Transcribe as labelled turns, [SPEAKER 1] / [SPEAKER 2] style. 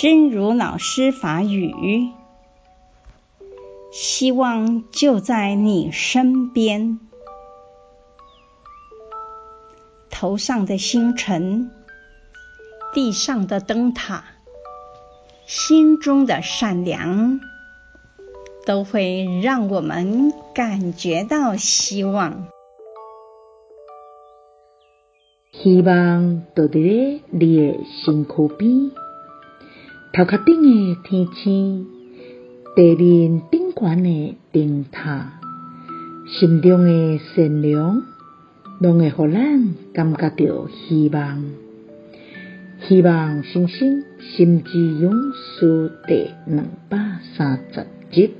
[SPEAKER 1] 真如老师法语，希望就在你身边。头上的星辰，地上的灯塔，心中的善良，都会让我们感觉到希望。
[SPEAKER 2] 希望就伫你的身躯边，头壳顶的天星，地面顶悬的灯塔，心中的善良。拢会互咱感觉到希望，希望星星心之勇士第两百三十集。